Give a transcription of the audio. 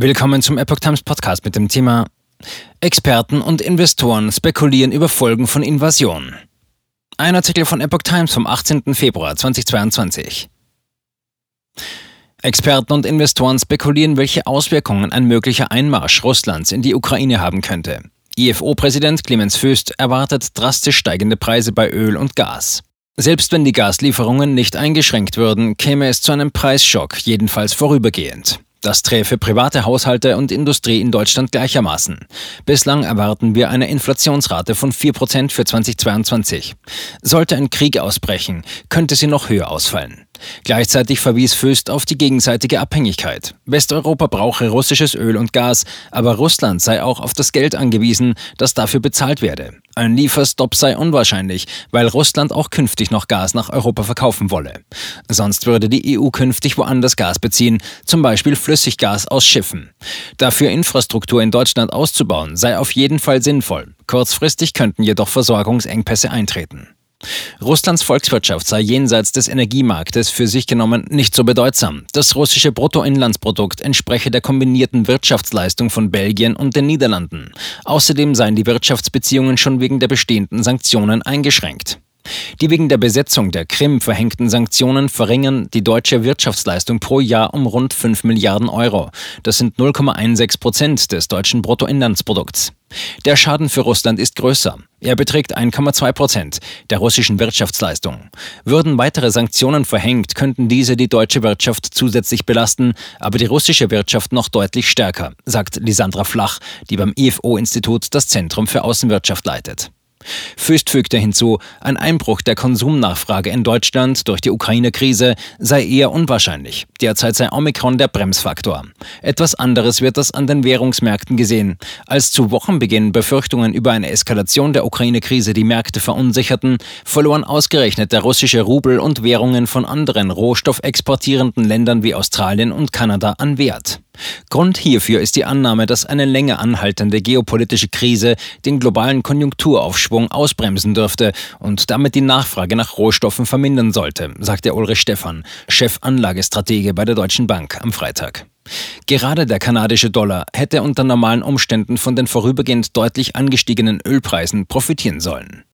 Willkommen zum Epoch Times Podcast mit dem Thema Experten und Investoren spekulieren über Folgen von Invasion. Ein Artikel von Epoch Times vom 18. Februar 2022. Experten und Investoren spekulieren, welche Auswirkungen ein möglicher Einmarsch Russlands in die Ukraine haben könnte. IFO-Präsident Clemens Föst erwartet drastisch steigende Preise bei Öl und Gas. Selbst wenn die Gaslieferungen nicht eingeschränkt würden, käme es zu einem Preisschock, jedenfalls vorübergehend. Das träfe private Haushalte und Industrie in Deutschland gleichermaßen. Bislang erwarten wir eine Inflationsrate von 4% für 2022. Sollte ein Krieg ausbrechen, könnte sie noch höher ausfallen. Gleichzeitig verwies Föst auf die gegenseitige Abhängigkeit. Westeuropa brauche russisches Öl und Gas, aber Russland sei auch auf das Geld angewiesen, das dafür bezahlt werde. Ein Lieferstopp sei unwahrscheinlich, weil Russland auch künftig noch Gas nach Europa verkaufen wolle. Sonst würde die EU künftig woanders Gas beziehen, zum Beispiel Flüssiggas aus Schiffen. Dafür Infrastruktur in Deutschland auszubauen, sei auf jeden Fall sinnvoll. Kurzfristig könnten jedoch Versorgungsengpässe eintreten. Russlands Volkswirtschaft sei jenseits des Energiemarktes für sich genommen nicht so bedeutsam. Das russische Bruttoinlandsprodukt entspreche der kombinierten Wirtschaftsleistung von Belgien und den Niederlanden. Außerdem seien die Wirtschaftsbeziehungen schon wegen der bestehenden Sanktionen eingeschränkt. Die wegen der Besetzung der Krim verhängten Sanktionen verringern die deutsche Wirtschaftsleistung pro Jahr um rund 5 Milliarden Euro. Das sind 0,16 Prozent des deutschen Bruttoinlandsprodukts. Der Schaden für Russland ist größer. Er beträgt 1,2 Prozent der russischen Wirtschaftsleistung. Würden weitere Sanktionen verhängt, könnten diese die deutsche Wirtschaft zusätzlich belasten, aber die russische Wirtschaft noch deutlich stärker, sagt Lisandra Flach, die beim IFO-Institut das Zentrum für Außenwirtschaft leitet. Füst fügte hinzu, ein Einbruch der Konsumnachfrage in Deutschland durch die Ukraine-Krise sei eher unwahrscheinlich. Derzeit sei Omikron der Bremsfaktor. Etwas anderes wird das an den Währungsmärkten gesehen. Als zu Wochenbeginn Befürchtungen über eine Eskalation der Ukraine-Krise die Märkte verunsicherten, verloren ausgerechnet der russische Rubel und Währungen von anderen rohstoffexportierenden Ländern wie Australien und Kanada an Wert. Grund hierfür ist die Annahme, dass eine länger anhaltende geopolitische Krise den globalen Konjunkturaufschwung ausbremsen dürfte und damit die Nachfrage nach Rohstoffen vermindern sollte, sagte Ulrich Stephan, Chefanlagestratege bei der Deutschen Bank am Freitag. Gerade der kanadische Dollar hätte unter normalen Umständen von den vorübergehend deutlich angestiegenen Ölpreisen profitieren sollen.